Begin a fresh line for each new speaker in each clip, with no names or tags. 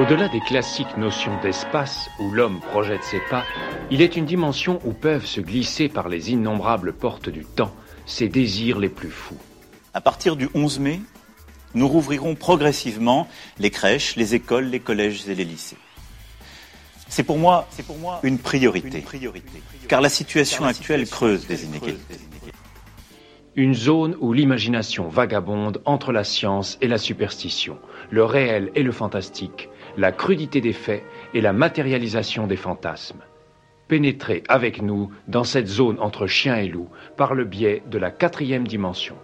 Au-delà des classiques notions d'espace où l'homme projette ses pas, il est une dimension où peuvent se glisser par les innombrables portes du temps ses désirs les plus fous.
À partir du 11 mai, nous rouvrirons progressivement les crèches, les écoles, les collèges et les lycées. C'est pour moi, c'est pour moi une priorité, car la situation actuelle creuse des inégalités.
Une zone où l'imagination vagabonde entre la science et la superstition, le réel et le fantastique, la crudité des faits et la matérialisation des fantasmes. Pénétrez avec nous dans cette zone entre chien et loup par le biais de la quatrième dimension.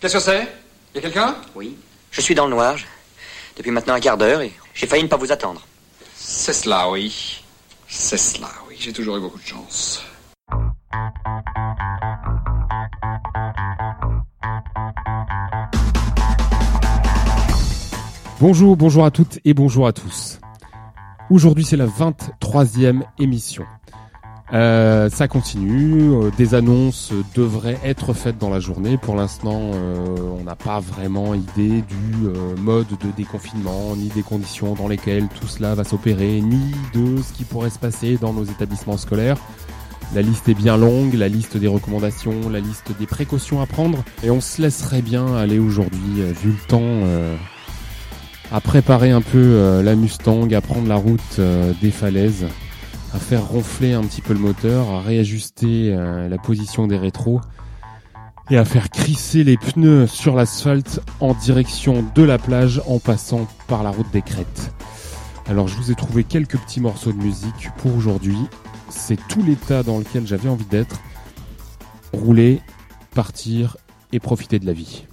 Qu'est-ce que c'est? Y a quelqu'un?
Oui. Je suis dans le noir. Depuis maintenant un quart d'heure et j'ai failli ne pas vous attendre.
C'est cela, oui. C'est cela, oui. J'ai toujours eu beaucoup de chance.
Bonjour, bonjour à toutes et bonjour à tous. Aujourd'hui c'est la 23e émission. Euh, ça continue, euh, des annonces devraient être faites dans la journée. Pour l'instant, euh, on n'a pas vraiment idée du mode de déconfinement, ni des conditions dans lesquelles tout cela va s'opérer, ni de ce qui pourrait se passer dans nos établissements scolaires. La liste est bien longue, la liste des recommandations, la liste des précautions à prendre, et on se laisserait bien aller aujourd'hui, vu le temps, à préparer un peu la Mustang, à prendre la route des falaises à faire ronfler un petit peu le moteur, à réajuster euh, la position des rétros et à faire crisser les pneus sur l'asphalte en direction de la plage en passant par la route des crêtes. Alors je vous ai trouvé quelques petits morceaux de musique pour aujourd'hui. C'est tout l'état dans lequel j'avais envie d'être. Rouler, partir et profiter de la vie.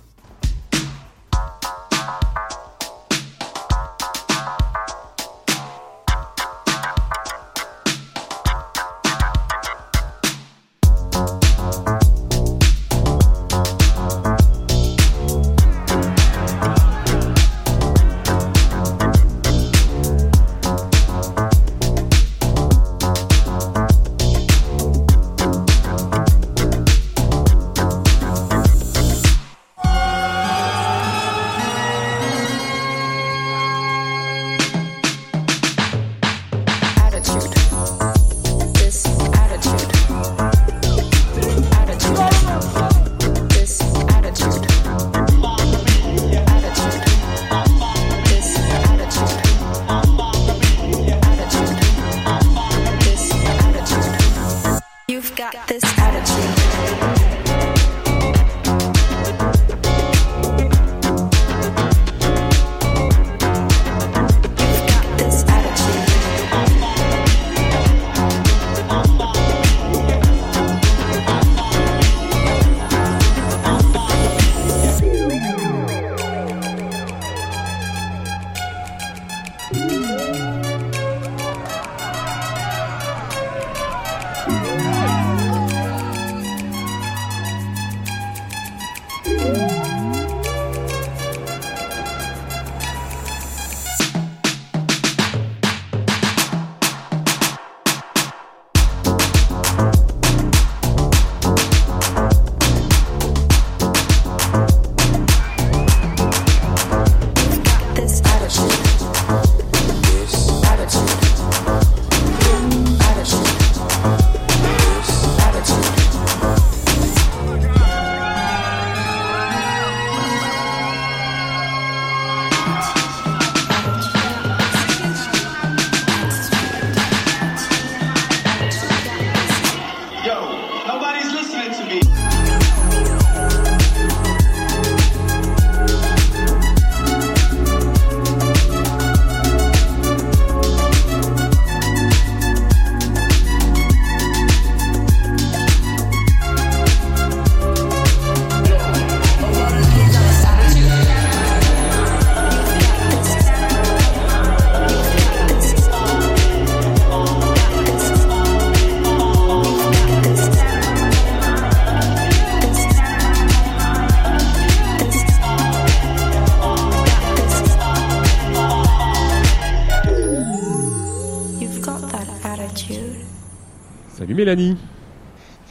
Mélanie.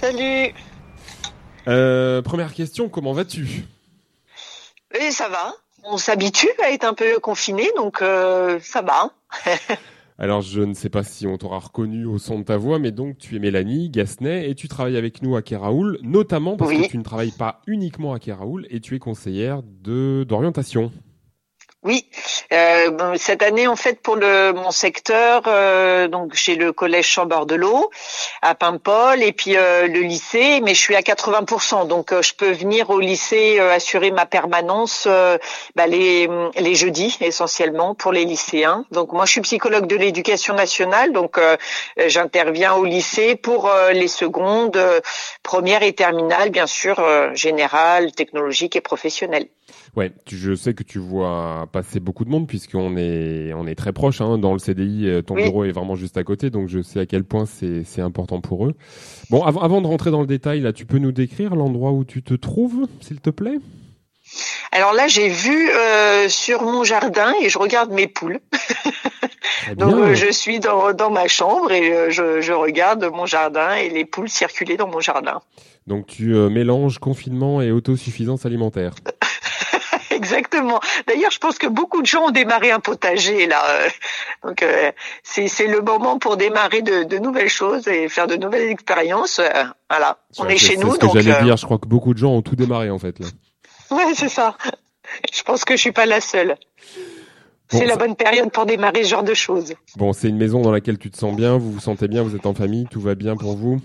Salut.
Euh, première question, comment vas-tu?
Ça va. On s'habitue à être un peu confiné, donc euh, ça va.
Alors, je ne sais pas si on t'aura reconnu au son de ta voix, mais donc tu es Mélanie Gasnet et tu travailles avec nous à Keraoul, notamment parce
Oui.
que tu ne travailles pas uniquement à Keraoul et tu es conseillère de d'orientation.
Oui, euh, cette année en fait pour le mon secteur, euh, donc j'ai le collège Chambord de l'eau à Paimpol et puis euh, le lycée, mais je suis à 80%, donc euh, je peux venir au lycée euh, assurer ma permanence euh, bah, les les jeudis essentiellement pour les lycéens. Donc moi je suis psychologue de l'éducation nationale, donc j'interviens au lycée pour les secondes, première et terminale bien sûr, générale, technologique et professionnelle.
Ouais, tu- je sais que tu vois passer beaucoup de monde puisqu'on est on est très proche hein, dans le CDI. euh, Ton
Oui.
bureau est vraiment juste à côté, donc je sais à quel point c'est c'est important pour eux. Bon, avant avant de rentrer dans le détail, là, tu peux nous décrire l'endroit où tu te trouves, s'il te plaît?
Alors là, j'ai vu euh, sur mon jardin et je regarde mes poules. Donc euh, je suis dans, dans ma chambre et euh, je, je regarde mon jardin et les poules circuler dans mon jardin.
Donc tu euh, mélanges confinement et autosuffisance alimentaire.
Exactement. D'ailleurs, je pense que beaucoup de gens ont démarré un potager là. euh, Donc euh, c'est c'est le moment pour démarrer de, de nouvelles choses et faire de nouvelles expériences. euh, Voilà, on est
c'est-
chez
c'est
nous,
ce que
donc
j'allais
euh,
dire. Je crois que beaucoup de gens ont tout démarré en fait. Là.
ouais, c'est ça. Je pense que je suis pas la seule.
Bon,
c'est la bonne période pour démarrer ce genre de choses.
Bon, c'est une maison dans laquelle tu te sens bien, vous vous sentez bien, vous êtes en famille, tout va bien pour vous?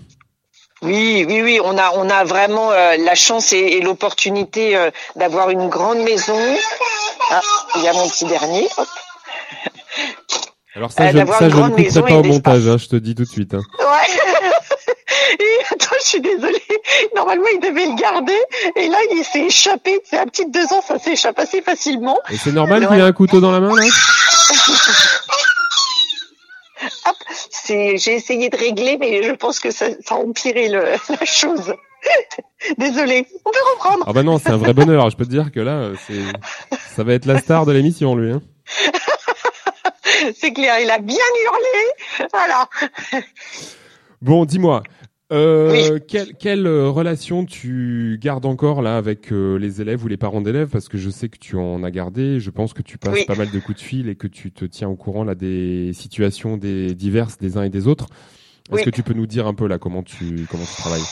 Oui, oui, oui, on a, on a vraiment euh, la chance et, et l'opportunité euh, d'avoir une grande maison. Ah, il y a mon petit dernier. Hop.
Alors ça,
Euh,
je, ça, je ne couperai pas au montage, hein, je te dis tout de suite. hein.
Ouais. Et attends, je suis désolée. Normalement, il devait le garder. Et là, il s'est échappé. C'est un petit de deux ans, ça s'échappe assez facilement.
Et c'est normal qu'il ait un couteau dans la main là?
C'est, j'ai essayé de régler, mais je pense que ça, ça a empiré le, la chose. Désolée. On peut reprendre.
Ah bah non, c'est un vrai bonheur. Je peux te dire que là, euh, c'est, ça va être la star de l'émission, lui. Hein.
C'est clair, il a bien hurlé. Voilà.
Bon, dis-moi, euh, quelle, quelle euh, relation tu gardes encore là avec euh, les élèves ou les parents d'élèves? Parce que je sais que tu en as gardé. Je pense que tu passes
Oui.
pas mal de coups de fil et que tu te tiens au courant là des situations des diverses des uns et des autres. Est-ce
Oui.
que tu peux nous dire un peu là comment tu comment tu travailles?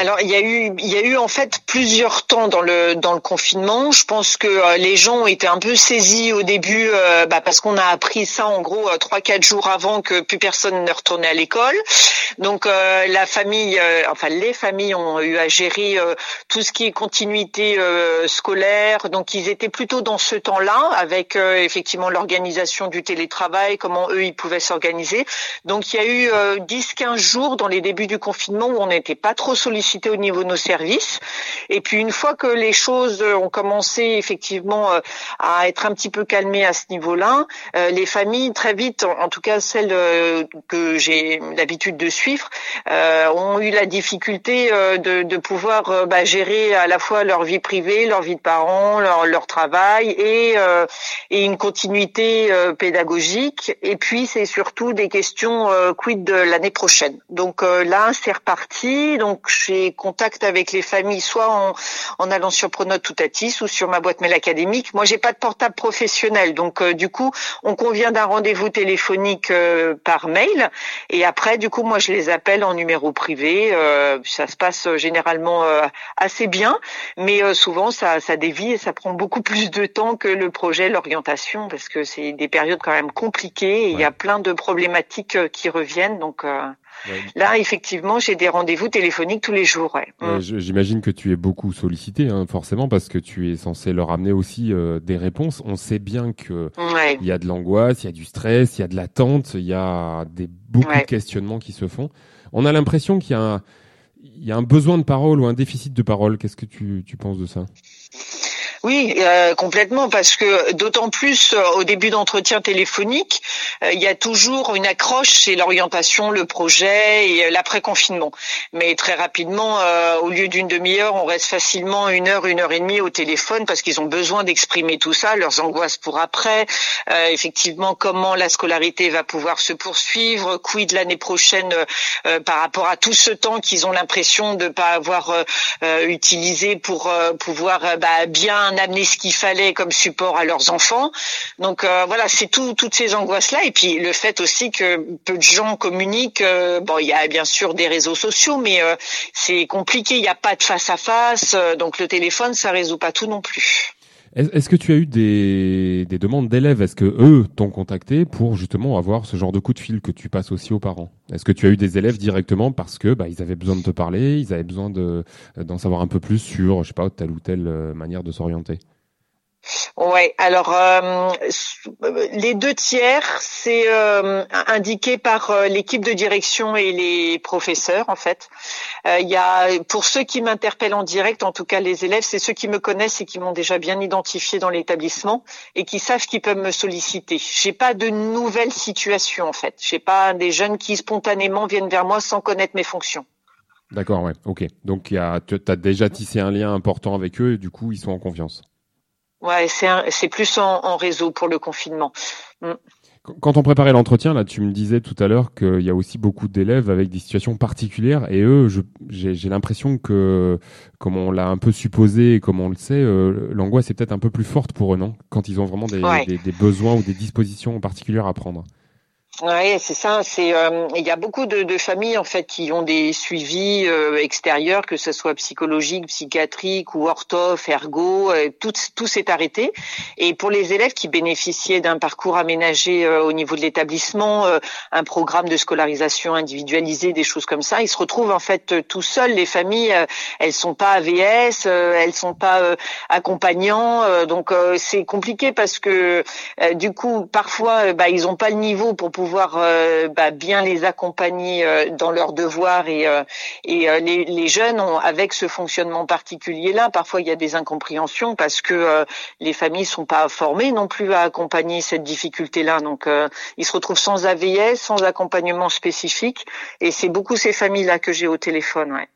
Alors il y a eu il y a eu en fait plusieurs temps dans le dans le confinement. Je pense que euh, les gens ont été un peu saisis au début euh, bah, parce qu'on a appris ça en gros euh, trois quatre jours avant que plus personne ne retournait à l'école. Donc euh, la famille enfin les familles ont eu à gérer tout ce qui est continuité scolaire. Donc ils étaient plutôt dans ce temps-là avec effectivement l'organisation du télétravail, comment eux ils pouvaient s'organiser. Donc il y a eu euh, 10-15 jours dans les débuts du confinement où on n'était pas trop sollicité au niveau de nos services. Et puis une fois que les choses ont commencé effectivement euh, à être un petit peu calmées à ce niveau-là, euh, les familles très vite, en tout cas celles euh, que j'ai l'habitude de suivre, ont eu la difficulté de, pouvoir bah, gérer à la fois leur vie privée, leur vie de parents, leur, travail et, et une continuité pédagogique. Et puis c'est surtout des questions quid de l'année prochaine. Donc là c'est reparti. Donc j'ai contact avec les familles soit en, en allant sur Pronote Toutatis ou sur ma boîte mail académique. Moi j'ai pas de portable professionnel, donc euh, du coup on convient d'un rendez-vous téléphonique euh, par mail et après du coup moi je les appelle en numéro privé. Euh, ça se passe euh, généralement euh, assez bien, mais euh, souvent ça, ça dévie et ça prend beaucoup plus de temps que le projet, l'orientation, parce que c'est des périodes quand même compliquées. Et Il y a plein de problématiques qui reviennent, donc euh,
Ouais.
là effectivement j'ai des rendez-vous téléphoniques tous les jours. Ouais.
Euh,
Mm.
J'imagine que tu es beaucoup sollicité, hein, forcément, parce que tu es censé leur amener aussi euh, des réponses. On sait bien que
Ouais.
il y a de l'angoisse, il y a du stress, il y a de l'attente, il y a des beaucoup de questionnements qui se font. On a l'impression qu'il y a un, il y a un besoin de parole ou un déficit de parole. Qu'est-ce que tu, tu penses de ça?
Oui, euh, complètement, parce que d'autant plus euh, au début d'entretien téléphonique, euh, il y a toujours une accroche chez l'orientation, le projet et l'après-confinement. Mais très rapidement, au lieu d'une demi-heure, on reste facilement une heure, une heure et demie au téléphone parce qu'ils ont besoin d'exprimer tout ça, leurs angoisses pour après, effectivement comment la scolarité va pouvoir se poursuivre, quid l'année prochaine par rapport à tout ce temps qu'ils ont l'impression de ne pas avoir utilisé pour pouvoir bah, bien amener ce qu'il fallait comme support à leurs enfants. Donc euh, voilà, c'est tout, toutes ces angoisses-là. Et puis le fait aussi que peu de gens communiquent. Euh, bon, il y a bien sûr des réseaux sociaux, mais euh, c'est compliqué. Il n'y a pas de face à face. donc le téléphone, ça résout pas tout non plus.
Est-ce que tu as eu des, des demandes d'élèves? Est-ce que eux t'ont contacté pour justement avoir ce genre de coup de fil que tu passes aussi aux parents? Est-ce que tu as eu des élèves directement parce que bah, ils avaient besoin de te parler, ils avaient besoin de d'en savoir un peu plus sur, je sais pas, telle ou telle euh, manière de s'orienter?
Ouais, alors euh, les deux tiers, c'est euh, indiqué par euh, l'équipe de direction et les professeurs en fait. Il y a pour ceux qui m'interpellent en direct, en tout cas les élèves, c'est ceux qui me connaissent et qui m'ont déjà bien identifié dans l'établissement et qui savent qu'ils peuvent me solliciter. J'ai pas de nouvelles situations en fait. J'ai pas des jeunes qui spontanément viennent vers moi sans connaître mes fonctions.
D'accord, ouais, ok. Donc tu as déjà tissé un lien important avec eux et du coup ils sont en confiance.
Ouais, c'est plus en, réseau pour le confinement. Mm.
Quand on préparait l'entretien, là, tu me disais tout à l'heure qu'il y a aussi beaucoup d'élèves avec des situations particulières, et eux, j'ai l'impression que, comme on l'a un peu supposé et comme on le sait, euh, l'angoisse est peut-être un peu plus forte pour eux, non? Quand ils ont vraiment des, des besoins ou des dispositions particulières à prendre.
Oui, c'est ça. C'est euh, il y a beaucoup de, de, familles en fait qui ont des suivis euh, extérieurs, que ce soit psychologique, psychiatrique ou ortho, ergo, euh, tout tout s'est arrêté. Et pour les élèves qui bénéficiaient d'un parcours aménagé au niveau de l'établissement, un programme de scolarisation individualisé, des choses comme ça, ils se retrouvent en fait tout seuls. Les familles, elles sont pas AVS, elles sont pas accompagnants, donc c'est compliqué parce que du coup parfois bah, ils ont pas le niveau pour pouvoir euh, bah, bien les accompagner euh, dans leurs devoirs et, euh, les, jeunes ont, avec ce fonctionnement particulier là parfois il y a des incompréhensions parce que les familles sont pas formées non plus à accompagner cette difficulté là donc ils se retrouvent sans AVS sans accompagnement spécifique et c'est beaucoup ces familles là que j'ai au téléphone ouais.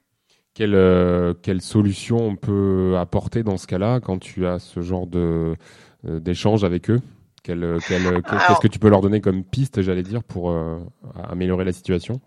Quelle, quelle solution on peut apporter dans ce cas-là quand tu as ce genre de d'échange avec eux? Euh, euh, qu'est-ce que tu peux leur donner comme piste, j'allais dire, pour euh, améliorer la situation?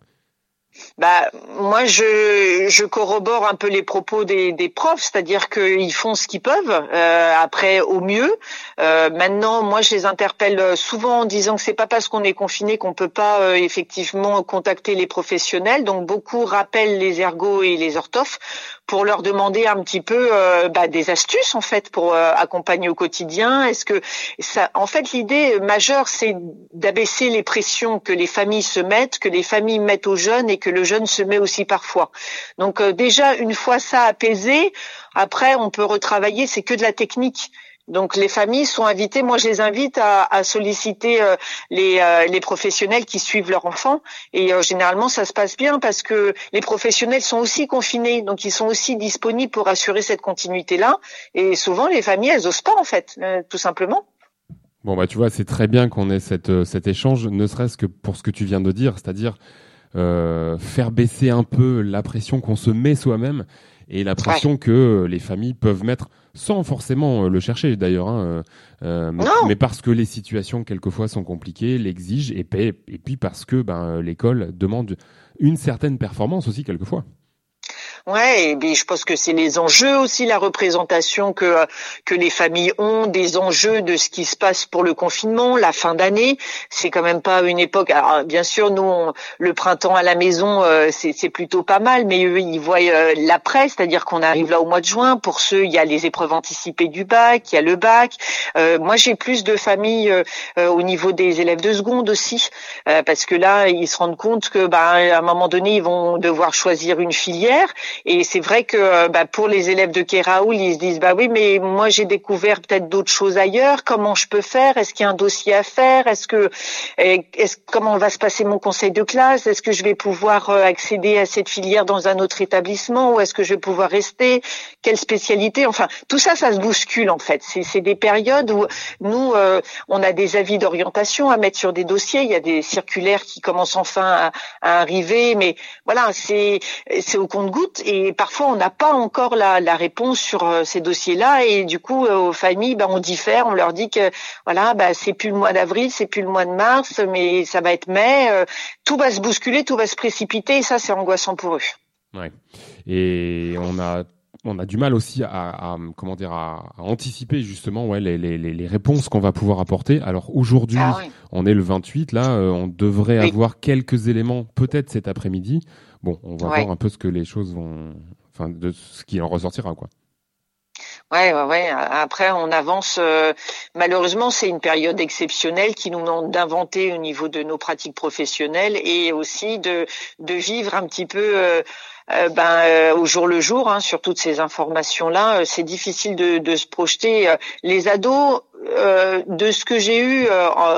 Bah moi je, je corrobore un peu les propos des, des profs, c'est-à-dire qu'ils font ce qu'ils peuvent, euh, après au mieux. Euh, maintenant, moi je les interpelle souvent en disant que c'est pas parce qu'on est confiné qu'on peut pas euh, effectivement contacter les professionnels. Donc beaucoup rappellent les ergots et les orthophes pour leur demander un petit peu euh, bah, des astuces en fait pour euh, accompagner au quotidien. Est-ce que ça, en fait, l'idée majeure c'est d'abaisser les pressions que les familles se mettent, que les familles mettent aux jeunes et que le jeune se met aussi parfois. Donc euh, déjà une fois ça apaisé, après on peut retravailler. C'est que de la technique. Donc les familles sont invitées, moi je les invite à, solliciter euh, les, euh, les, professionnels qui suivent leur enfant. Et euh, généralement ça se passe bien parce que les professionnels sont aussi confinés, donc ils sont aussi disponibles pour assurer cette continuité-là. Et souvent les familles elles osent pas en fait, tout simplement.
Bon bah tu vois c'est très bien qu'on ait cet échange, ne serait-ce que pour ce que tu viens de dire, c'est-à-dire faire baisser un peu la pression qu'on se met soi-même et la pression que les familles peuvent mettre sans forcément euh, le chercher d'ailleurs, hein, euh, euh, mais, parce que les situations quelquefois sont compliquées, l'exigent, et, et puis parce que ben, l'école demande une certaine performance aussi quelquefois.
Ouais, et puis je pense que c'est les enjeux aussi, la représentation que que les familles ont, des enjeux de ce qui se passe pour le confinement, la fin d'année. C'est quand même pas une époque. Alors bien sûr, nous, le printemps à la maison, euh, c'est plutôt pas mal, mais eux, ils voient euh, l'après, c'est-à-dire qu'on arrive là au mois de juin. Pour ceux, il y a les épreuves anticipées du bac, il y a le bac. Euh, moi, j'ai plus de familles au niveau des élèves de seconde aussi, parce que là, ils se rendent compte que, bah, à un moment donné, ils vont devoir choisir une filière et c'est vrai que bah, pour les élèves de Kéraoul, ils se disent bah oui, mais moi j'ai découvert peut-être d'autres choses ailleurs. Comment je peux faire? Est-ce qu'il y a un dossier à faire? Est-ce que est comment va se passer mon conseil de classe? Est-ce que je vais pouvoir accéder à cette filière dans un autre établissement? Ou est-ce que je vais pouvoir rester? Quelle spécialité? Enfin, tout ça, ça se bouscule en fait. C'est des périodes où nous, on a des avis d'orientation à mettre sur des dossiers. Il y a des circulaires qui commencent enfin à, arriver, mais voilà, c'est c'est au compte-goutte et parfois on n'a pas encore la, la, réponse sur euh, ces dossiers-là et du coup euh, aux familles, ben, on diffère, on leur dit que voilà, ben, c'est plus le mois d'avril, c'est plus le mois de mars, mais ça va être mai. Euh, tout va se bousculer, tout va se précipiter et ça c'est angoissant pour eux.
Ouais. Et on a on a du mal aussi à, comment dire à, anticiper justement ouais, les, les, les réponses qu'on va pouvoir apporter. Alors aujourd'hui, ah on est le 28, là, euh, on devrait avoir quelques éléments peut-être cet après-midi. Bon, on va voir un peu ce que les choses vont, enfin, de ce qui en ressortira, quoi.
Ouais, ouais, ouais. Après, on avance. Euh, malheureusement, c'est une période exceptionnelle qui nous demande d'inventer au niveau de nos pratiques professionnelles et aussi de de vivre un petit peu. Euh, euh, ben, euh, au jour le jour hein, sur toutes ces informations-là. Euh, c'est difficile de, de, se projeter. Les ados, de ce que j'ai eu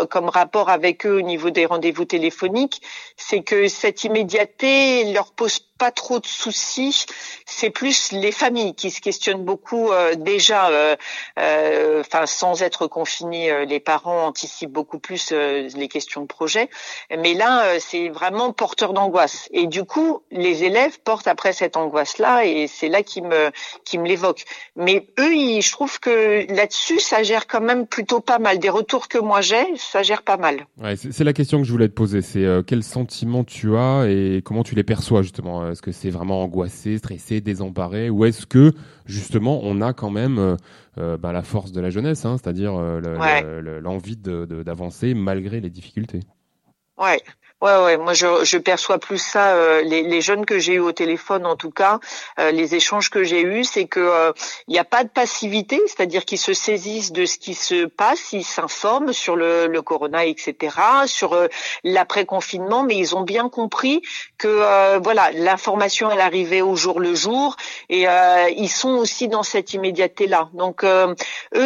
comme rapport avec eux au niveau des rendez-vous téléphoniques, c'est que cette immédiateté leur pose pas trop de soucis. C'est plus les familles qui se questionnent beaucoup déjà. Enfin, sans être confinés, les parents anticipent beaucoup plus les questions de projet. Mais là, c'est vraiment porteur d'angoisse. Et du coup, les élèves portent après cette angoisse-là et c'est là qui me qui me l'évoque. Mais eux, je trouve que là-dessus, ça gère quand même plutôt pas mal. Des retours que moi j'ai, ça gère pas mal.
Ouais, c'est la question que je voulais te poser. C'est euh, quel sentiment tu as et comment tu les perçois justement? Est-ce que c'est vraiment angoissé, stressé, désemparé, ou est-ce que justement on a quand même euh, euh bah, la force de la jeunesse, hein, c'est-à-dire euh, l'envie d'avancer malgré les difficultés?
Ouais, Ouais, ouais, moi je, je perçois plus ça. Euh, les, les, jeunes que j'ai eu au téléphone, en tout cas, euh, les échanges que j'ai eus, c'est que euh, il n'y a pas de passivité, c'est-à-dire qu'ils se saisissent de ce qui se passe, ils s'informent sur le, le, corona, etc., sur l'après confinement, mais ils ont bien compris que voilà, l'information elle arrivait au jour le jour, et ils sont aussi dans cette immédiateté-là. Donc eux,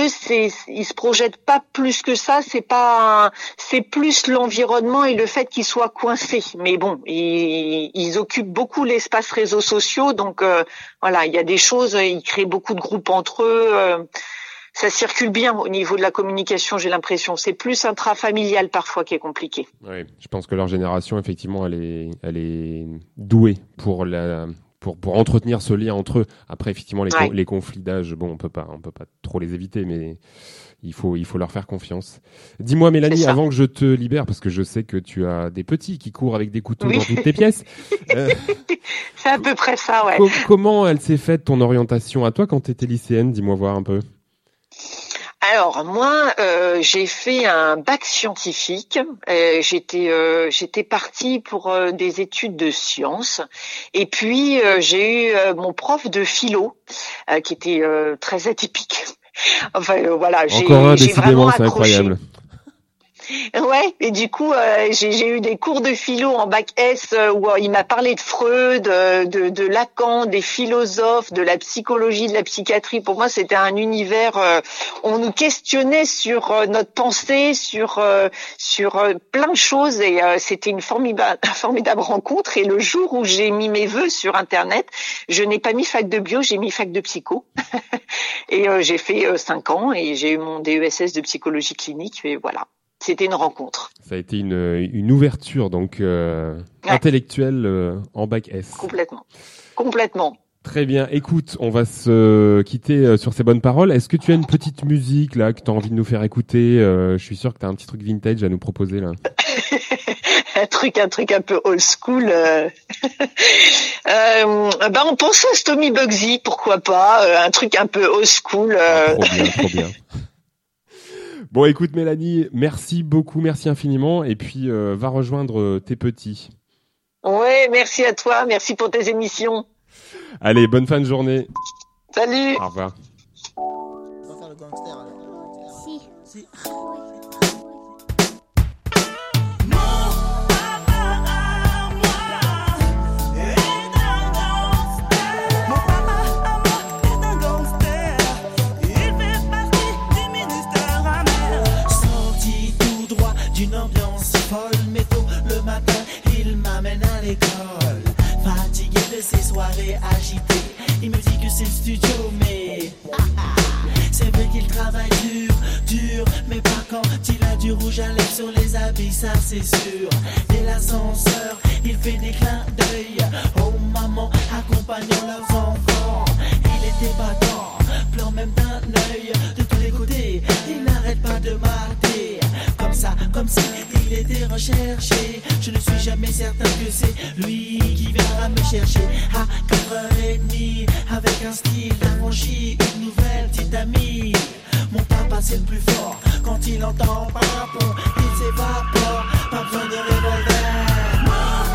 c'est, ils se projettent pas plus que ça. C'est pas, c'est plus l'environnement et le fait qu'ils soient coincés. Mais bon, ils, occupent beaucoup l'espace réseaux sociaux, donc euh, voilà, il y a des choses, ils créent beaucoup de groupes entre eux. Euh, ça circule bien au niveau de la communication, j'ai l'impression. C'est plus intrafamilial parfois qui est compliqué.
Oui, je pense que leur génération, effectivement, elle est, elle est douée pour la, pour, pour entretenir ce lien entre eux. Après, effectivement, les, les conflits d'âge, bon, on peut pas, on peut pas trop les éviter, mais il faut, il faut leur faire confiance. Dis-moi, Mélanie, avant que je te libère, parce que je sais que tu as des petits qui courent avec des couteaux dans toutes tes pièces.
Euh, c'est à peu près ça, ouais.
comment elle s'est faite ton orientation à toi quand tu étais lycéenne? Dis-moi voir un peu.
Alors moi, euh, j'ai fait un bac scientifique. Euh, j'étais euh, j'étais partie pour euh, des études de sciences. Et puis j'ai eu mon prof de philo qui était très atypique. Enfin voilà, j'ai vraiment accroché. incroyable. Ouais, et du coup, euh, j'ai eu des cours de philo en bac S euh, où euh, il m'a parlé de Freud, de, de, Lacan, des philosophes, de la psychologie, de la psychiatrie. Pour moi, c'était un univers. on nous questionnait sur notre pensée, sur sur plein de choses, et c'était une formidable, formidable rencontre. Et le jour où j'ai mis mes vœux sur Internet, je n'ai pas mis fac de bio, j'ai mis fac de psycho. et j'ai fait cinq ans et j'ai eu mon DESS de psychologie clinique. Et voilà c'était une rencontre.
Ça a été une, une ouverture donc euh, intellectuelle euh, en bac S.
Complètement. Complètement.
Très bien. Écoute, on va se quitter euh, sur ces bonnes paroles. Est-ce que tu as une petite musique là que tu as envie de nous faire écouter? Je suis sûr que tu as un petit truc vintage à nous proposer là.
un truc un truc un peu old school. Euh... ben on pense à Stomy Bugsy, pourquoi pas, un truc un peu old school.
Ah, trop bien, trop bien. Bon, écoute, Mélanie, merci beaucoup, merci infiniment. Et puis, euh, va rejoindre euh, tes petits.
Ouais, merci à toi, merci pour tes émissions.
Allez, bonne fin de journée.
Salut.
Au revoir.
C'est studio, mais c'est vrai qu'il travaille dur, dur, mais pas quand il a du rouge à lèvres sur les habits, ça c'est sûr. Dès l'ascenseur, il fait des clins d'œil aux mamans accompagnant leurs enfants. Il était battant, pleure même d'un œil de tous les côtés. Il n'arrête pas de mater, comme si il était recherché. Je ne suis jamais certain que c'est lui qui viendra me chercher à 4h30 avec un style d'affranchi, une nouvelle petite amie. Mon papa c'est le plus fort quand il entend papon, il s'évapore, pas besoin de revolver.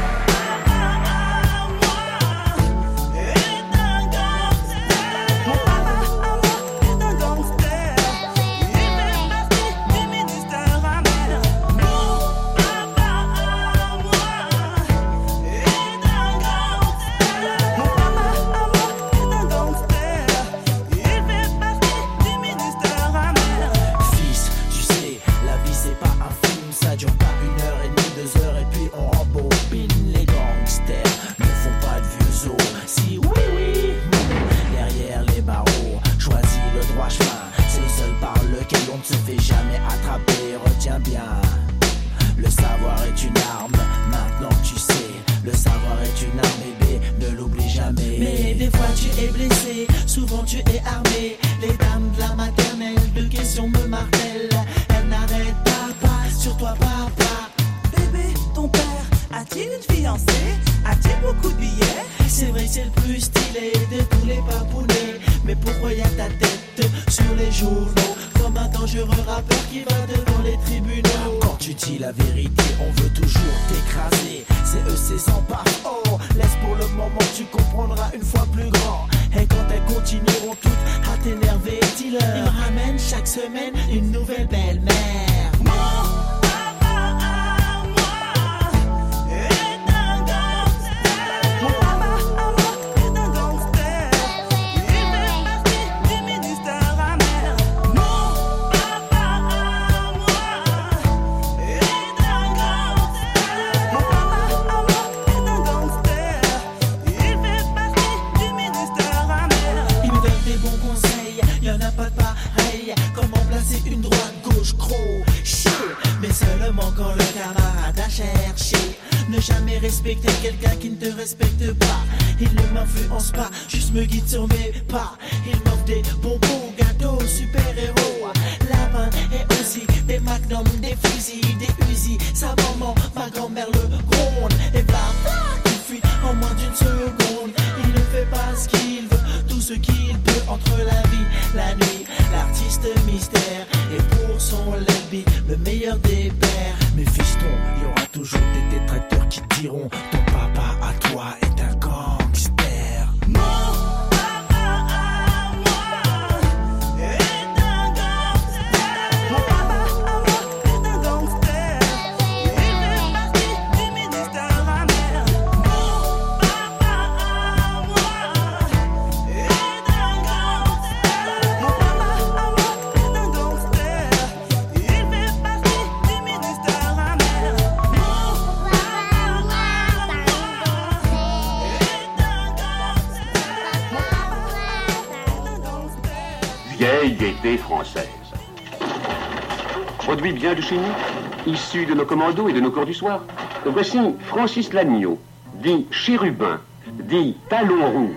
Nous, issu de nos commandos et de nos cours du soir. Voici Francis Lagneau, dit Chérubin, dit Talon Rouge,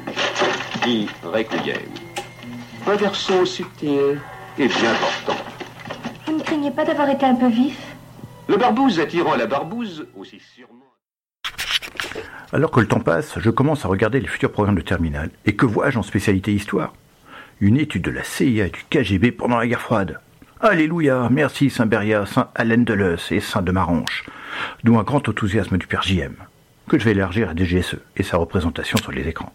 dit Requiem. Un garçon subtil et bien portant.
Vous ne craignez pas d'avoir été un peu vif?
Le barbouze attirant la barbouze, aussi sûrement.
Alors que le temps passe, je commence à regarder les futurs programmes de terminale. Et que vois-je en spécialité histoire? Une étude de la CIA et du KGB pendant la guerre froide. Alléluia, merci Saint Beria, Saint Alain Deleuze et Saint de Maranche, d'où un grand enthousiasme du père JM, que je vais élargir à DGSE et sa représentation sur les écrans.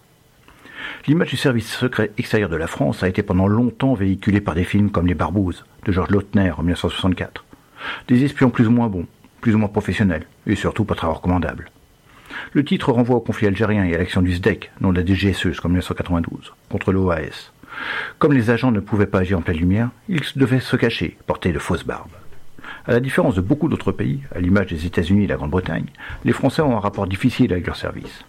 L'image du service secret extérieur de la France a été pendant longtemps véhiculée par des films comme Les Barbouzes de Georges Lautner en 1964. Des espions plus ou moins bons, plus ou moins professionnels, et surtout pas très recommandables. Le titre renvoie au conflit algérien et à l'action du SDEC, non de la DGSE jusqu'en 1992, contre l'OAS. Comme les agents ne pouvaient pas agir en pleine lumière, ils devaient se cacher, porter de fausses barbes. À la différence de beaucoup d'autres pays, à l'image des États-Unis et de la Grande-Bretagne, les Français ont un rapport difficile avec leur service.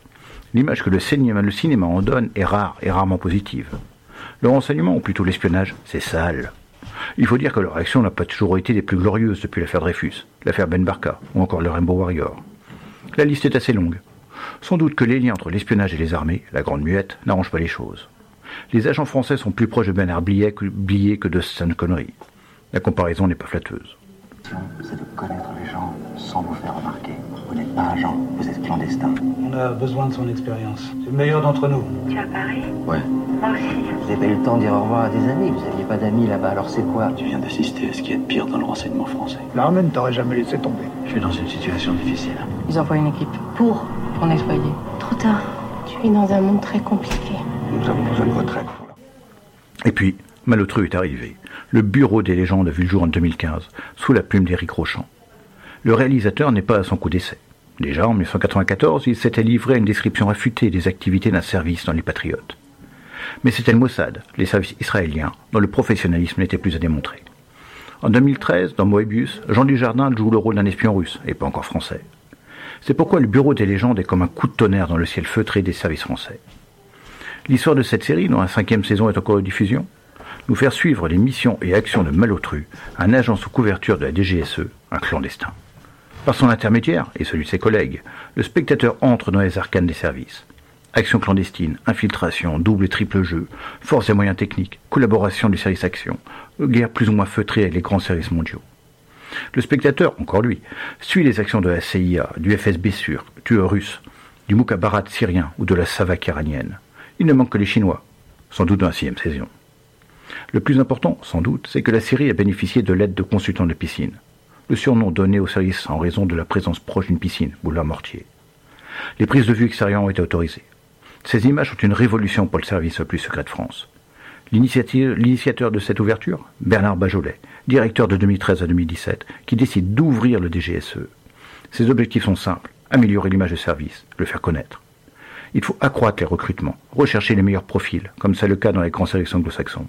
L'image que le cinéma, le cinéma en donne est rare et rarement positive. Le renseignement, ou plutôt l'espionnage, c'est sale. Il faut dire que leur réaction n'a pas toujours été des plus glorieuses depuis l'affaire Dreyfus, l'affaire Ben Barka ou encore le Rainbow Warrior. La liste est assez longue. Sans doute que les liens entre l'espionnage et les armées, la grande muette, n'arrangent pas les choses. Les agents français sont plus proches de Bernard Blier que, Blier que de Stan Connery. La comparaison n'est pas flatteuse.
C'est de connaître les gens sans vous faire remarquer. Vous n'êtes pas agent, vous êtes clandestin.
On a besoin de son expérience. C'est le meilleur d'entre nous.
Tu es à Paris
Ouais.
Moi aussi.
Vous n'avez pas eu le temps de dire au revoir à des amis. Vous n'aviez pas d'amis là-bas, alors c'est quoi
Tu viens d'assister à ce qui est de pire dans le renseignement français.
L'armée ne t'aurait jamais laissé tomber.
Je suis dans une situation difficile.
Ils envoient une équipe pour pour nettoyer.
Trop tard. Tu es dans un monde très compliqué.
Nous avons besoin de retraite.
Et puis, Malotru est arrivé. Le bureau des légendes a vu le jour en 2015, sous la plume d'Éric Rochant. Le réalisateur n'est pas à son coup d'essai. Déjà, en 1994, il s'était livré à une description affûtée des activités d'un service dans les Patriotes. Mais c'était le Mossad, les services israéliens, dont le professionnalisme n'était plus à démontrer. En 2013, dans Moebius, Jean Dujardin joue le rôle d'un espion russe, et pas encore français. C'est pourquoi le Bureau des légendes est comme un coup de tonnerre dans le ciel feutré des services français. L'histoire de cette série, dont la cinquième saison est encore en diffusion, nous faire suivre les missions et actions de Malotru, un agent sous couverture de la DGSE, un clandestin. Par son intermédiaire, et celui de ses collègues, le spectateur entre dans les arcanes des services. Action clandestine, infiltration, double et triple jeu, force et moyens techniques, collaboration du service action, guerre plus ou moins feutrée avec les grands services mondiaux. Le spectateur, encore lui, suit les actions de la CIA, du FSB sur, tueur russe, du Mukhabarat syrien ou de la Savak iranienne. Il ne manque que les Chinois, sans doute dans la sixième saison. Le plus important, sans doute, c'est que la série a bénéficié de l'aide de consultants de piscine. Le surnom donné au service en raison de la présence proche d'une piscine, boulevard Mortier. Les prises de vue extérieures ont été autorisées. Ces images sont une révolution pour le service le plus secret de France. L'initiateur de cette ouverture, Bernard Bajolet, directeur de 2013 à 2017, qui décide d'ouvrir le DGSE. Ses objectifs sont simples, améliorer l'image de service, le faire connaître. Il faut accroître les recrutements, rechercher les meilleurs profils, comme c'est le cas dans les grands services anglo-saxons.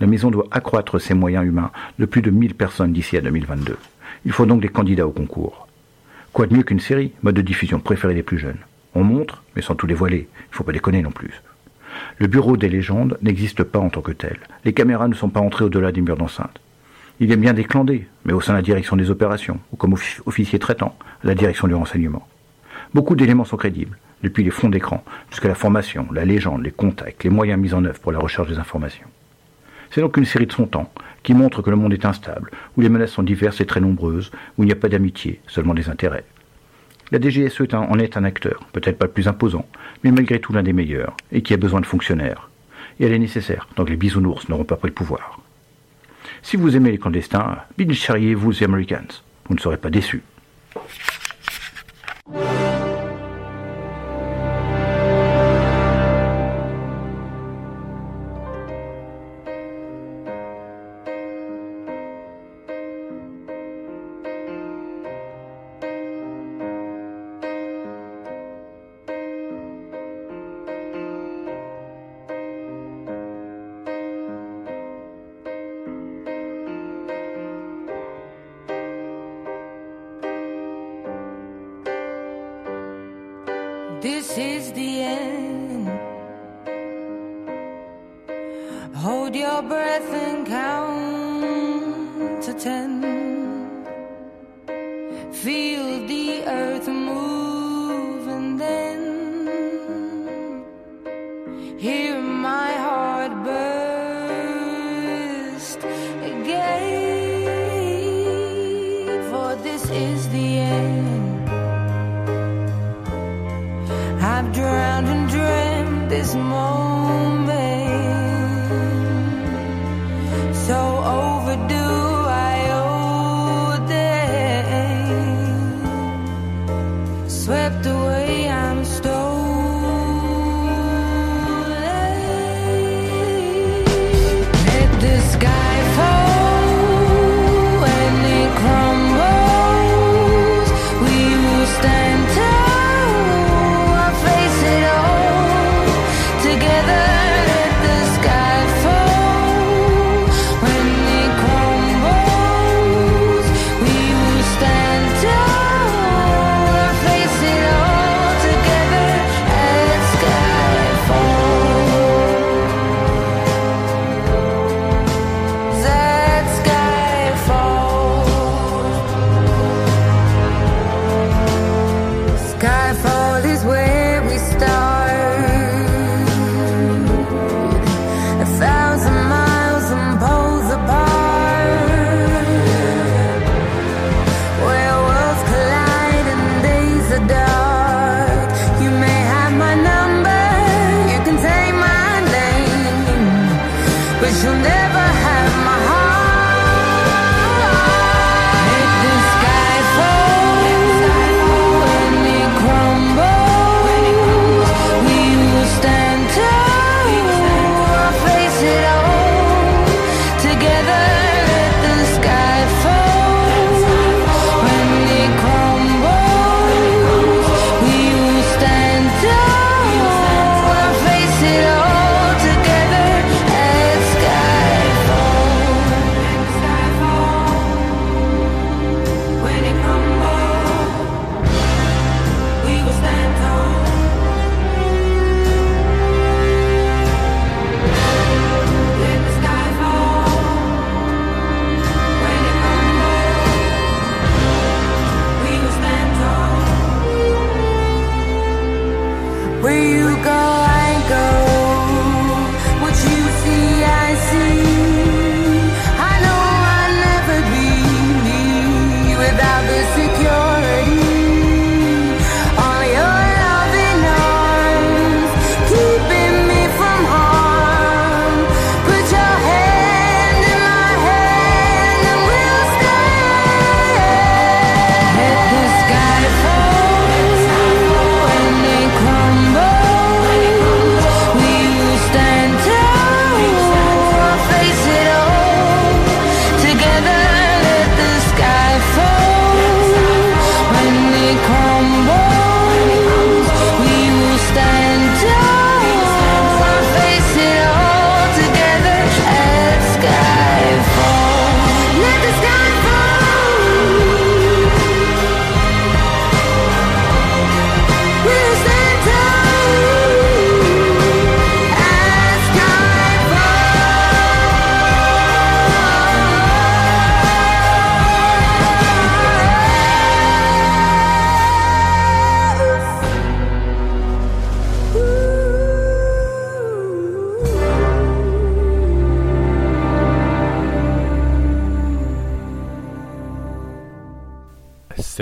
La maison doit accroître ses moyens humains de plus de 1000 personnes d'ici à 2022. Il faut donc des candidats au concours. Quoi de mieux qu'une série, mode de diffusion préféré des plus jeunes On montre, mais sans tout dévoiler. Il ne faut pas déconner non plus. Le bureau des légendes n'existe pas en tant que tel. Les caméras ne sont pas entrées au-delà des murs d'enceinte. Il y a bien des clandés, mais au sein de la direction des opérations, ou comme officier traitant, à la direction du renseignement. Beaucoup d'éléments sont crédibles, depuis les fonds d'écran jusqu'à la formation, la légende, les contacts, les moyens mis en œuvre pour la recherche des informations. C'est donc une série de son temps, qui montre que le monde est instable, où les menaces sont diverses et très nombreuses, où il n'y a pas d'amitié, seulement des intérêts. La DGSE en est un acteur, peut-être pas le plus imposant, mais malgré tout l'un des meilleurs, et qui a besoin de fonctionnaires. Et elle est nécessaire, tant que les bisounours n'auront pas pris le pouvoir. Si vous aimez les clandestins, binge charriez-vous The Americans. Vous ne serez pas déçus.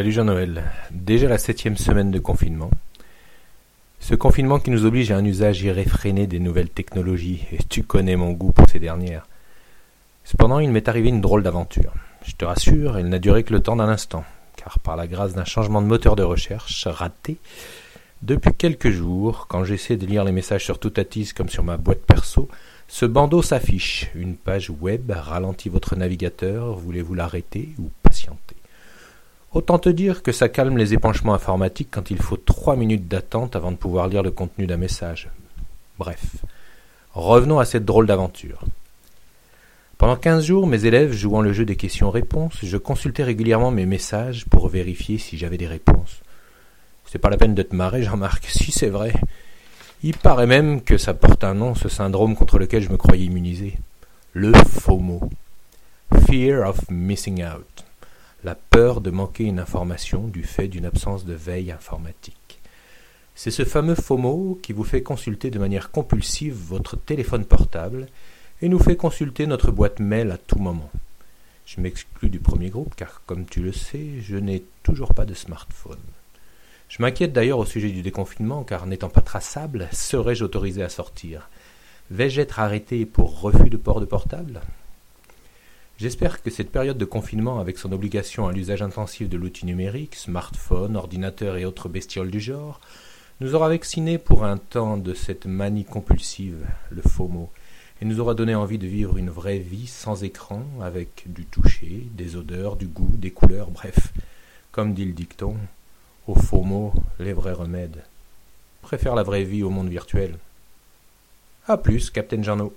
Salut Jean-Noël. Déjà la septième semaine de confinement. Ce confinement qui nous oblige à un usage irréfréné des nouvelles technologies, et tu connais mon goût pour ces dernières. Cependant, il m'est arrivé une drôle d'aventure. Je te rassure, elle n'a duré que le temps d'un instant, car par la grâce d'un changement de moteur de recherche raté, depuis quelques jours, quand j'essaie de lire les messages sur Toutatis comme sur ma boîte perso, ce bandeau s'affiche. Une page web ralentit votre navigateur, voulez-vous l'arrêter ou patienter? Autant te dire que ça calme les épanchements informatiques quand il faut trois minutes d'attente avant de pouvoir lire le contenu d'un message. Bref, revenons à cette drôle d'aventure. Pendant quinze jours, mes élèves jouant le jeu des questions-réponses, je consultais régulièrement mes messages pour vérifier si j'avais des réponses. C'est pas la peine de te marrer, Jean-Marc, si c'est vrai. Il paraît même que ça porte un nom, ce syndrome contre lequel je me croyais immunisé. Le FOMO. Fear of Missing Out la peur de manquer une information du fait d'une absence de veille informatique. C'est ce fameux FOMO qui vous fait consulter de manière compulsive votre téléphone portable et nous fait consulter notre boîte mail à tout moment. Je m'exclus du premier groupe car, comme tu le sais, je n'ai toujours pas de smartphone. Je m'inquiète d'ailleurs au sujet du déconfinement car, n'étant pas traçable, serais-je autorisé à sortir? Vais-je être arrêté pour refus de port de portable? J'espère que cette période de confinement, avec son obligation à l'usage intensif de l'outil numérique, smartphone, ordinateur et autres bestioles du genre, nous aura vaccinés pour un temps de cette manie compulsive, le FOMO, et nous aura donné envie de vivre une vraie vie sans écran, avec du toucher, des odeurs, du goût, des couleurs, bref, comme dit le dicton, au FOMO, les vrais remèdes. Préfère la vraie vie au monde virtuel. A plus, Captain Jeannot.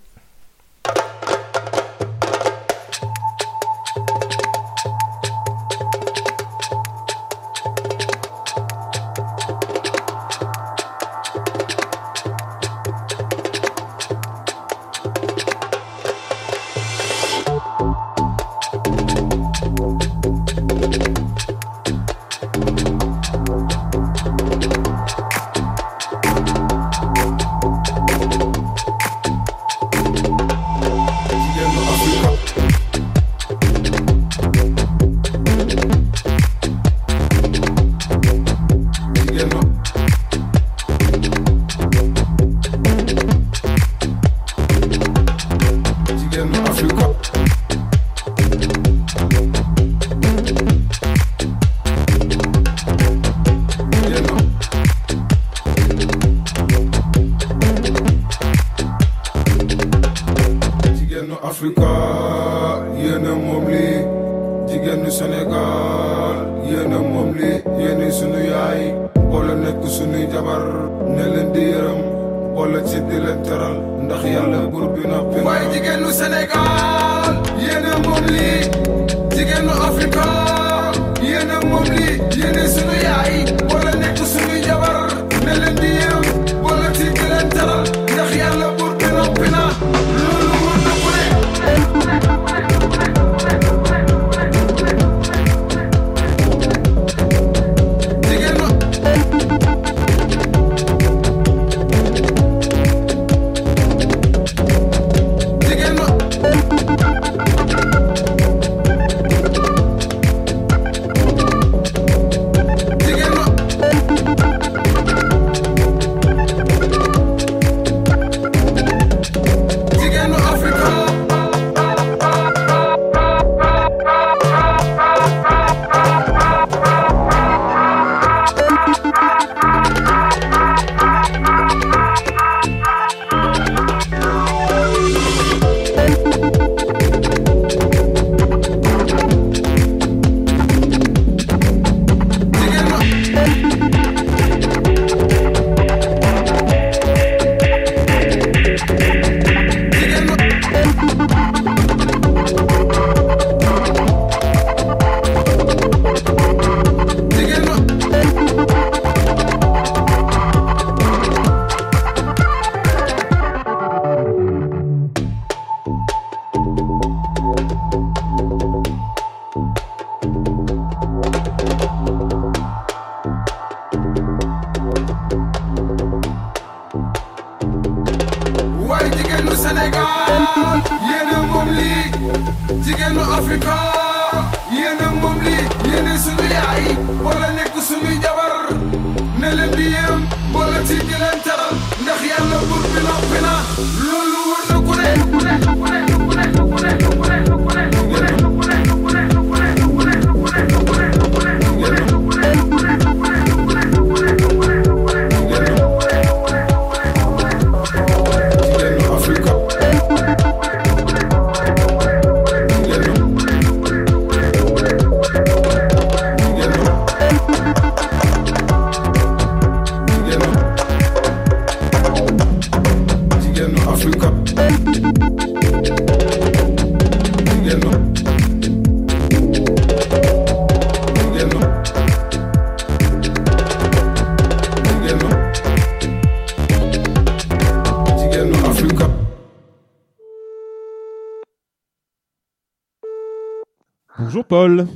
Paul.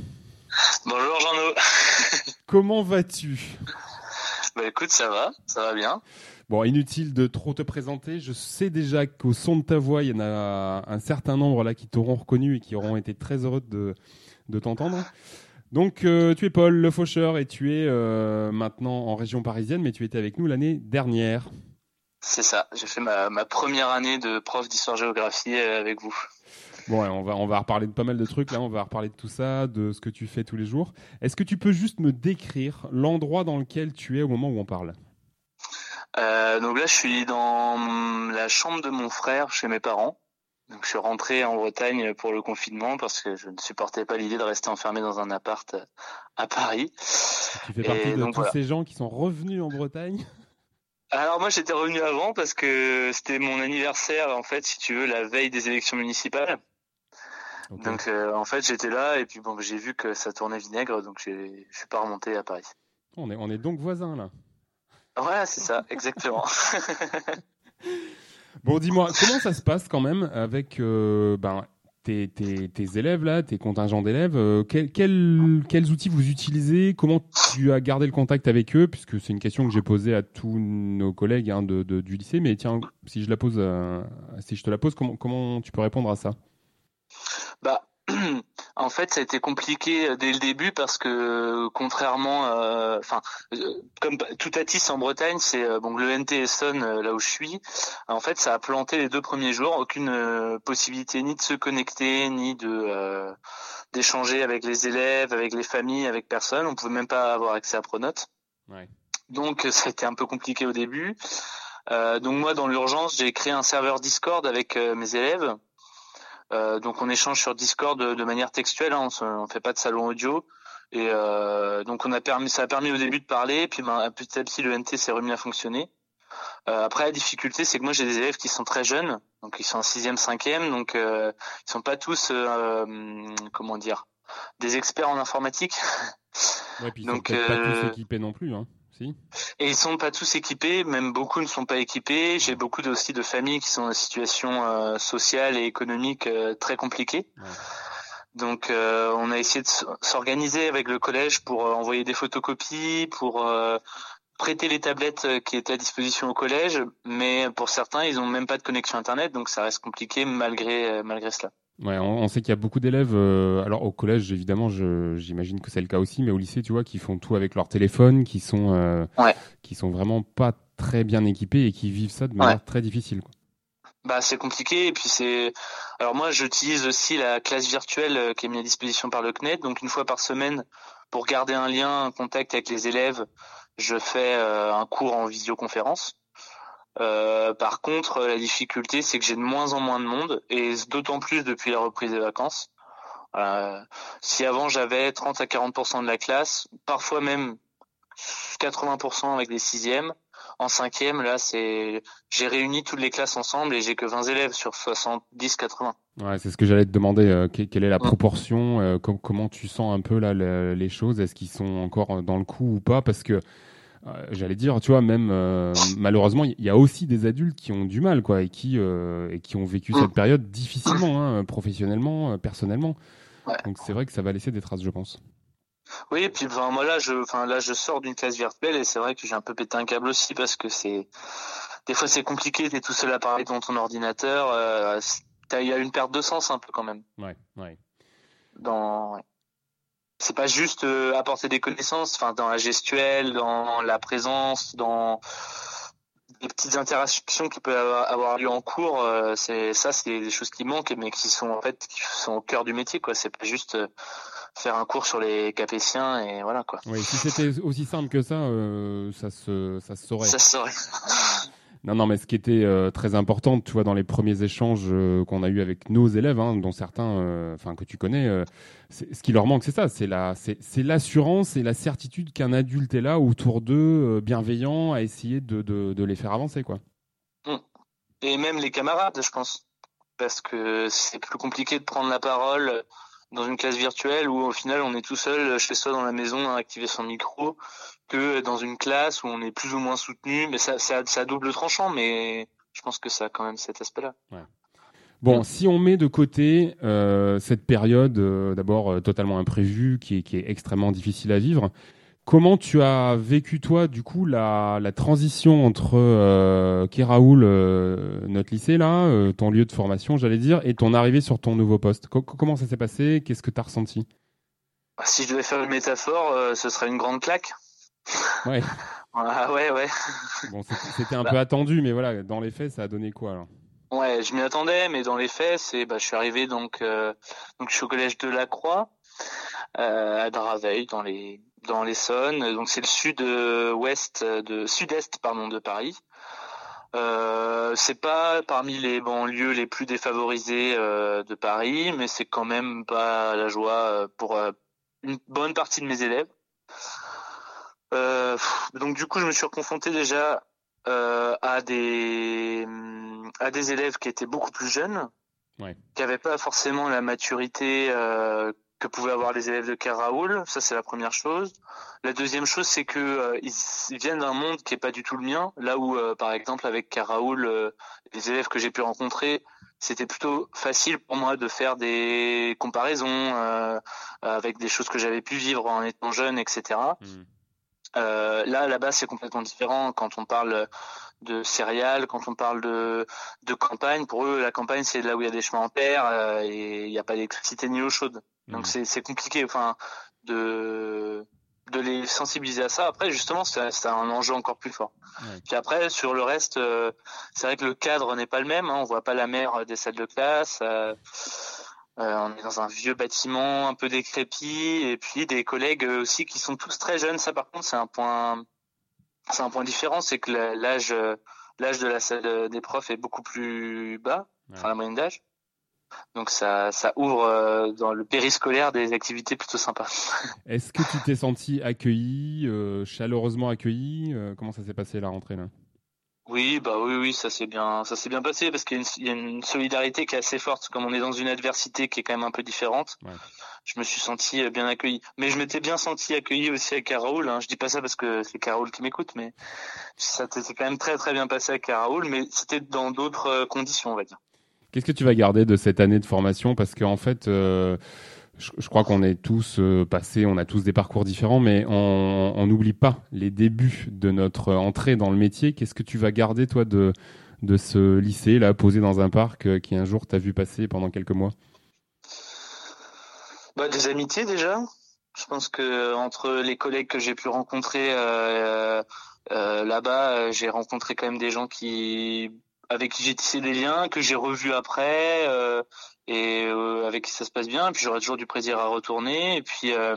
Bonjour Jean-No.
Comment vas-tu?
Bah écoute, ça va, ça va bien.
Bon, inutile de trop te présenter. Je sais déjà qu'au son de ta voix, il y en a un certain nombre là qui t'auront reconnu et qui auront été très heureux de, de t'entendre. Donc, euh, tu es Paul Le Faucheur et tu es euh, maintenant en région parisienne, mais tu étais avec nous l'année dernière.
C'est ça, j'ai fait ma, ma première année de prof d'histoire-géographie euh, avec vous.
Bon, ouais, on va on va reparler de pas mal de trucs là. On va reparler de tout ça, de ce que tu fais tous les jours. Est-ce que tu peux juste me décrire l'endroit dans lequel tu es au moment où on parle?
Euh, donc là, je suis dans la chambre de mon frère chez mes parents. Donc je suis rentré en Bretagne pour le confinement parce que je ne supportais pas l'idée de rester enfermé dans un appart euh, à Paris.
Tu fais partie
Et
de tous
voilà.
ces gens qui sont revenus en Bretagne?
Alors moi j'étais revenu avant parce que c'était mon anniversaire en fait si tu veux la veille des élections municipales. Donc euh, en fait j'étais là et puis bon j'ai vu que ça tournait vinaigre donc je suis pas remonté à Paris.
On est on est donc voisins là.
Voilà c'est ça exactement.
Bon, dis-moi, comment ça se passe quand même avec euh, ben, tes, tes, tes élèves là, tes contingents d'élèves euh, quel- quel- Quels outils vous utilisez? Comment tu as gardé le contact avec eux? Puisque c'est une question que j'ai posée à tous nos collègues hein, de, de- du lycée. Mais tiens, si je la pose, si je te la pose, comment, comment tu peux répondre à ça?
Bah, En fait, ça a été compliqué dès le début parce que contrairement, enfin, comme tout Atis en Bretagne, c'est bon le NT Essonne là où je suis. En fait, ça a planté les deux premiers jours, aucune possibilité ni de se connecter ni de d'échanger avec les élèves, avec les familles, avec personne. On pouvait même pas avoir accès à Pronote.
Ouais.
Donc, ça a été un peu compliqué au début. Euh, donc moi, dans l'urgence, j'ai créé un serveur Discord avec mes élèves. Euh, donc on échange sur Discord de, de manière textuelle, hein, on, ne fait pas de salon audio. Et euh, donc on a permis, ça a permis au début de parler, puis ben, petit à petit le NT s'est remis à fonctionner. Euh, après la difficulté, c'est que moi j'ai des élèves qui sont très jeunes, donc ils sont en sixième, cinquième, donc euh, ils sont pas tous, euh, comment dire, des experts en informatique.
Ouais, puis ils donc, sont pas tous équipés non plus, hein. Si.
Et ils sont pas tous équipés, même beaucoup ne sont pas équipés. J'ai beaucoup aussi de familles qui sont en situation euh, sociale et économique euh, très compliquée. Ouais. Donc euh, on a essayé de s'organiser avec le collège pour envoyer des photocopies, pour prêter les tablettes qui étaient à disposition au collège, mais pour certains ils ont même pas de connexion internet, donc ça reste compliqué malgré malgré cela.
Ouais, on, on, sait qu'il y a beaucoup d'élèves. Euh, alors au collège, évidemment, j'imagine que c'est le cas aussi, mais au lycée, tu vois, qui font tout avec leur téléphone, qui sont, euh,
ouais.
qui sont vraiment pas très bien équipés et qui vivent ça de manière
ouais.
très difficile. Quoi.
Bah c'est compliqué et puis c'est. Alors moi, j'utilise aussi la classe virtuelle euh, qui est mise à disposition par le CNED. Donc une fois par semaine, pour garder un lien, un contact avec les élèves, je fais euh, un cours en visioconférence. Euh, par contre, la difficulté, c'est que j'ai de moins en moins de monde, et d'autant plus depuis la reprise des vacances. Euh, si avant j'avais 30 à 40% de la classe, parfois même 80% avec des sixièmes, en cinquième, là, c'est j'ai réuni toutes les classes ensemble et j'ai que 20 élèves sur 70-80.
Ouais, c'est ce que j'allais te demander. Euh, quelle est la proportion euh, com Comment tu sens un peu là le, les choses? Est-ce qu'ils sont encore dans le coup ou pas? Parce que euh, j'allais dire, tu vois, même euh, malheureusement, il y a aussi des adultes qui ont du mal, quoi, et qui euh, et qui ont vécu cette période difficilement, hein, professionnellement, personnellement.
Ouais.
Donc c'est vrai que ça va laisser des traces, je pense.
Oui, et puis enfin, moi là, je, enfin là, je sors d'une classe virtuelle et c'est vrai que j'ai un peu pété un câble aussi parce que c'est des fois c'est compliqué, t'es tout seul à parler devant ton ordinateur, il y a une perte de sens un peu quand même.
Ouais, ouais.
Dans ouais c'est pas juste euh, apporter des connaissances, enfin dans la gestuelle, dans la présence, dans les petites interactions qui peuvent avoir, lieu en cours. Euh, c'est ça, c'est des choses qui manquent, mais qui sont en fait qui sont au cœur du métier, quoi. C'est pas juste euh, faire un cours sur les capétiens et voilà, quoi.
Oui, si c'était aussi simple que ça, euh, ça se ça se saurait.
Ça se saurait.
Non, non, mais ce qui était euh, très important, tu vois, dans les premiers échanges euh, qu'on a eu avec nos élèves, hein, dont certains, euh, enfin que tu connais, ce qui leur manque, c'est ça, c'est la, c'est l'assurance et la certitude qu'un adulte est là autour d'eux, bienveillant, à essayer de, de, de, les faire avancer, quoi.
Mmh. Et même les camarades, je pense, parce que c'est plus compliqué de prendre la parole dans une classe virtuelle où au final on est tout seul chez soi dans la maison à activer son micro que dans une classe où on est plus ou moins soutenu. Mais ça, ça, ça double tranchant, mais je pense que ça a quand même cet aspect-là.
Ouais. Bon, si on met de côté euh, cette période euh, d'abord euh, totalement imprévue, qui est, qui est extrêmement difficile à vivre, comment tu as vécu toi du coup la, la transition entre euh, Kéraoul, euh, notre lycée là, euh, ton lieu de formation, j'allais dire, et ton arrivée sur ton nouveau poste? Co Comment ça s'est passé? Qu'est-ce que tu as ressenti
Si je devais faire une métaphore, euh, ce serait une grande claque.
Ouais.
ah ouais, ouais.
Bon, c'était un bah. peu attendu, mais voilà, dans les faits, ça a donné quoi alors?
Ouais, je m'y attendais, mais dans les faits, c'est, bah, je suis arrivé donc, euh, donc je suis au collège de la Croix, euh, à Draveil, dans les, dans l'Essonne. Donc c'est le sud-ouest, de sud-est pardon de Paris. Euh, c'est pas parmi les banlieues les plus défavorisées euh, de Paris, mais c'est quand même pas la joie pour euh, une bonne partie de mes élèves. Euh, donc du coup, je me suis confronté déjà euh, à des à des élèves qui étaient beaucoup plus jeunes,
ouais.
qui n'avaient pas forcément la maturité euh, que pouvaient avoir les élèves de Raoul. Ça, c'est la première chose. La deuxième chose, c'est que euh, ils, ils, viennent d'un monde qui est pas du tout le mien. Là où, euh, par exemple, avec Raoul, euh, les élèves que j'ai pu rencontrer, c'était plutôt facile pour moi de faire des comparaisons euh, avec des choses que j'avais pu vivre en étant jeune, etc. Mmh. Euh, là, là-bas, c'est complètement différent. Quand on parle de céréales, quand on parle de, de campagne, pour eux, la campagne, c'est là où il y a des chemins en terre euh, et il n'y a pas d'électricité ni eau chaude. Donc c'est c'est compliqué, enfin, de de les sensibiliser à ça. Après, justement, c'est c'est un enjeu encore plus fort. Puis après, sur le reste, euh, c'est vrai que le cadre n'est pas le même. Hein. On voit pas la mer des salles de classe. euh, euh, on est dans un vieux bâtiment un peu décrépit, et puis des collègues euh, aussi qui sont tous très jeunes. Ça, par contre, c'est un point, c'est un point différent, c'est que l'âge, euh, l'âge de la salle euh, des profs est beaucoup plus bas, enfin la moyenne d'âge. Donc ça, ça ouvre euh, dans le périscolaire des activités plutôt sympas.
Est-ce que tu t'es senti accueilli, euh, chaleureusement accueilli Euh, Comment ça s'est passé la rentrée là
Oui, bah oui, oui, ça s'est bien, ça s'est bien passé parce qu'il y, a une- il y a une solidarité qui est assez forte. Comme on est dans une adversité qui est quand même un peu différente, je me suis senti bien accueilli. Mais je m'étais bien senti accueilli aussi avec Raoul. Hein. Je dis pas ça parce que c'est Raoul qui m'écoute, mais ça s'est quand même très très bien passé avec Raoul. Mais c'était dans d'autres conditions, on va dire.
Qu'est-ce que tu vas garder de cette année de formation? Parce qu'en fait, euh, je, je crois qu'on est tous euh, passés, on a tous des parcours différents, mais on n'oublie pas les débuts de notre entrée dans le métier. Qu'est-ce que tu vas garder, toi, de, de ce lycée, là, posé dans un parc, euh, qui un jour t'a vu passer pendant quelques mois?
Bah, des amitiés déjà. Je pense que entre les collègues que j'ai pu rencontrer euh, euh, là-bas, euh, j'ai rencontré quand même des gens qui avec qui j'ai tissé des liens, que j'ai revus après euh, et euh, avec qui ça se passe bien. Et puis j'aurai toujours du plaisir à retourner. Et puis euh,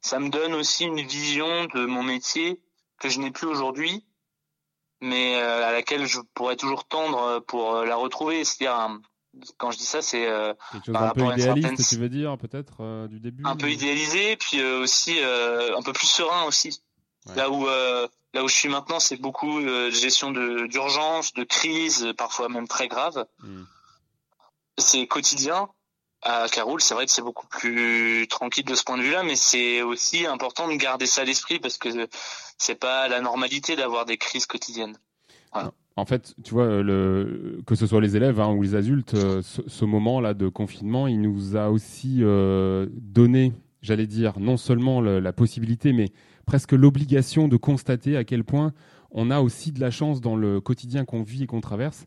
ça me donne aussi une vision de mon métier que je n'ai plus aujourd'hui, mais euh, à laquelle je pourrais toujours tendre pour euh, la retrouver. C'est-à-dire quand je dis ça, c'est euh, par rapport à une
idéaliste,
certaine
tu veux dire, peut-être, euh, du début
un peu idéalisé, puis euh, aussi euh, un peu plus serein aussi. Là où euh, là où je suis maintenant, c'est beaucoup euh, de gestion d'urgence, de crise, parfois même très grave.
Hmm.
C'est quotidien. À Caroul, c'est vrai que c'est beaucoup plus tranquille de ce point de vue-là, mais c'est aussi important de garder ça à l'esprit parce que c'est pas la normalité d'avoir des crises quotidiennes. Voilà.
En fait, tu vois, le, que ce soit les élèves hein, ou les adultes, euh, ce, ce moment-là de confinement, il nous a aussi euh, donné, j'allais dire, non seulement le- la possibilité, mais presque l'obligation de constater à quel point on a aussi de la chance dans le quotidien qu'on vit et qu'on traverse.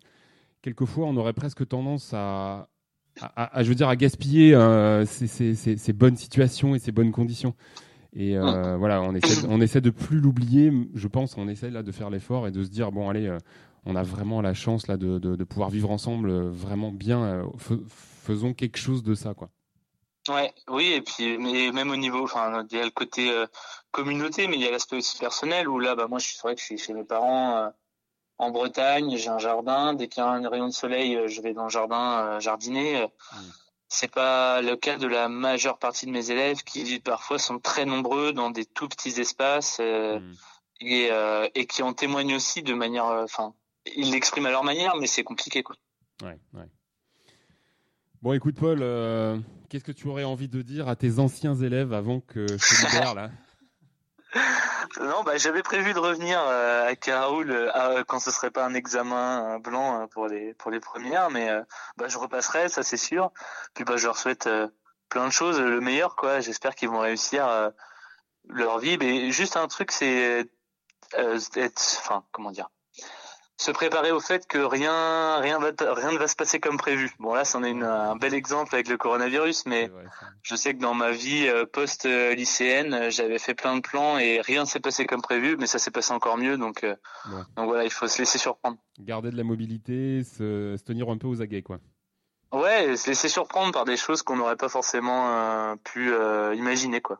Quelquefois, on aurait presque tendance à, à, je veux dire, à gaspiller euh, ces, ces- ces- ces bonnes situations et ces bonnes conditions. Et euh, voilà, on essaie, on essaie de plus l'oublier. Je pense, on essaie là de faire l'effort et de se dire bon, allez, euh, on a vraiment la chance là de, de, de pouvoir vivre ensemble vraiment bien. fais- faisons quelque chose de ça, quoi.
Ouais, oui, et puis mais même au niveau, enfin, il y a le côté euh, communauté, mais il y a l'aspect aussi personnel où là, bah moi, je suis c'est vrai que je suis chez mes parents euh, en Bretagne, j'ai un jardin. Dès qu'il y a un rayon de soleil, euh, je vais dans le jardin euh, jardiner. Euh, C'est pas le cas de la majeure partie de mes élèves qui parfois sont très nombreux dans des tout petits espaces euh, et, et qui en témoignent aussi de manière, enfin, ils l'expriment à leur manière, mais c'est compliqué quoi.
Ouais, ouais. Bon, écoute, Paul, euh, qu'est-ce que tu aurais envie de dire à tes anciens élèves avant que je te libère là?
Non, bah j'avais prévu de revenir euh, euh, à- quand ce serait pas un examen euh, blanc euh, pour les pour les premières, mais bah je repasserai, ça c'est sûr. Puis bah je leur souhaite plein de choses, le meilleur quoi. J'espère qu'ils vont réussir leur vie. Mais juste un truc, c'est être, enfin comment dire, se préparer au fait que rien rien va rien ne va se passer comme prévu. Bon là, c'en est une- un bel exemple avec le coronavirus, mais je sais que dans ma vie euh, post euh, j'avais fait plein de plans et rien ne s'est passé comme prévu, mais ça s'est passé encore mieux. Donc euh, donc voilà, il faut se laisser surprendre.
Garder de la mobilité, se, se tenir un peu aux aguets, quoi.
Ouais, se laisser surprendre par des choses qu'on n'aurait pas forcément euh, pu euh, imaginer quoi.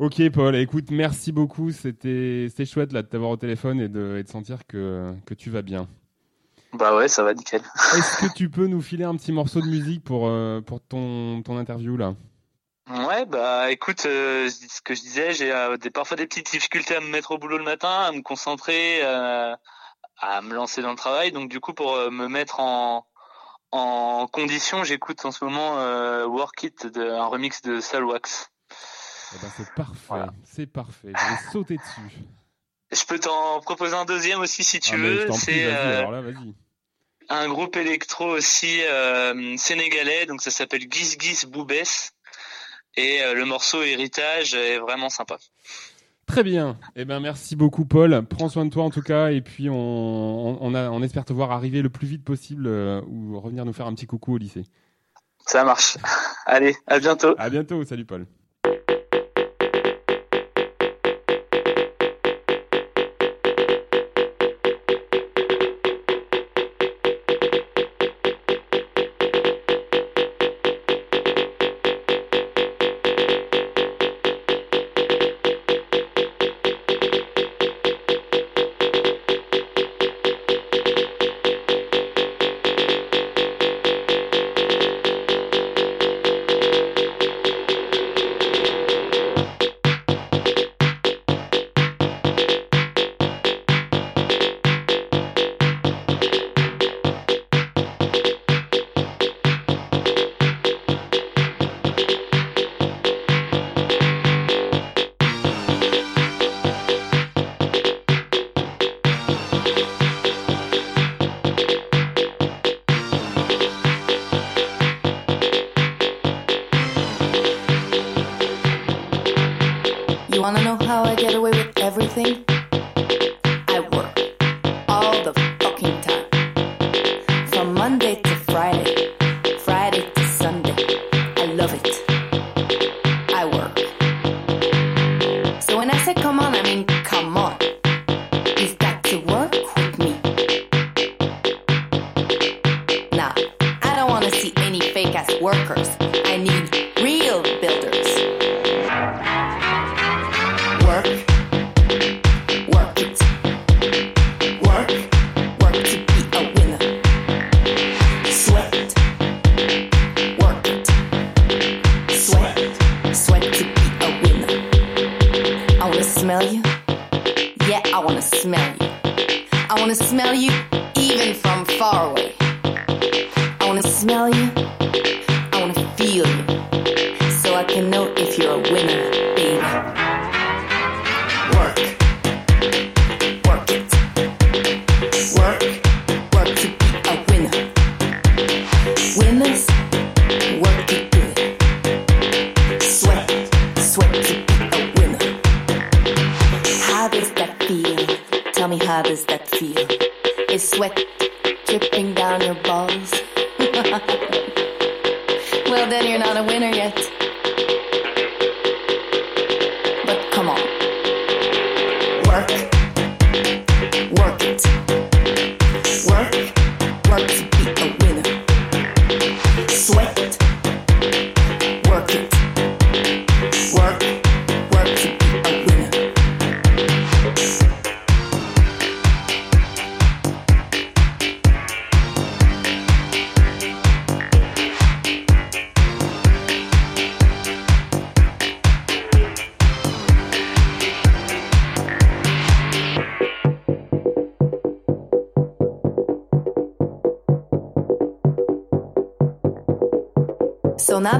Ok, Paul, écoute, merci beaucoup. C'était chouette là, de t'avoir au téléphone et de, et de sentir que, que tu vas bien.
Bah ouais, ça va nickel.
Est-ce que tu peux nous filer un petit morceau de musique pour, euh, pour ton, ton interview là?
Ouais, bah écoute, euh, ce que je disais, j'ai euh, parfois des petites difficultés à me mettre au boulot le matin, à me concentrer, à me lancer dans le travail. Donc du coup, pour me mettre en en condition, j'écoute en ce moment Work It, de, un remix de Salwax.
Eh ben, c'est parfait, voilà. c'est parfait. Je vais ah. sauter dessus.
Je peux t'en proposer un deuxième aussi si tu
ah,
veux. C'est euh, un groupe électro aussi euh, sénégalais, donc ça s'appelle Gis Gis Boubès. Et euh, le morceau Héritage est vraiment sympa.
Très bien. Eh ben, merci beaucoup, Paul. Prends soin de toi, en tout cas. Et puis, on, on, espère te voir arriver le plus vite possible euh, ou revenir nous faire un petit coucou au lycée.
Ça marche. Allez, à bientôt.
À bientôt. Salut, Paul.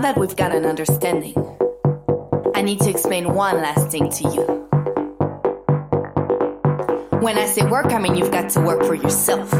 that we've got an understanding, I need to explain one last thing to you. When I say work, I mean you've got to work for yourself.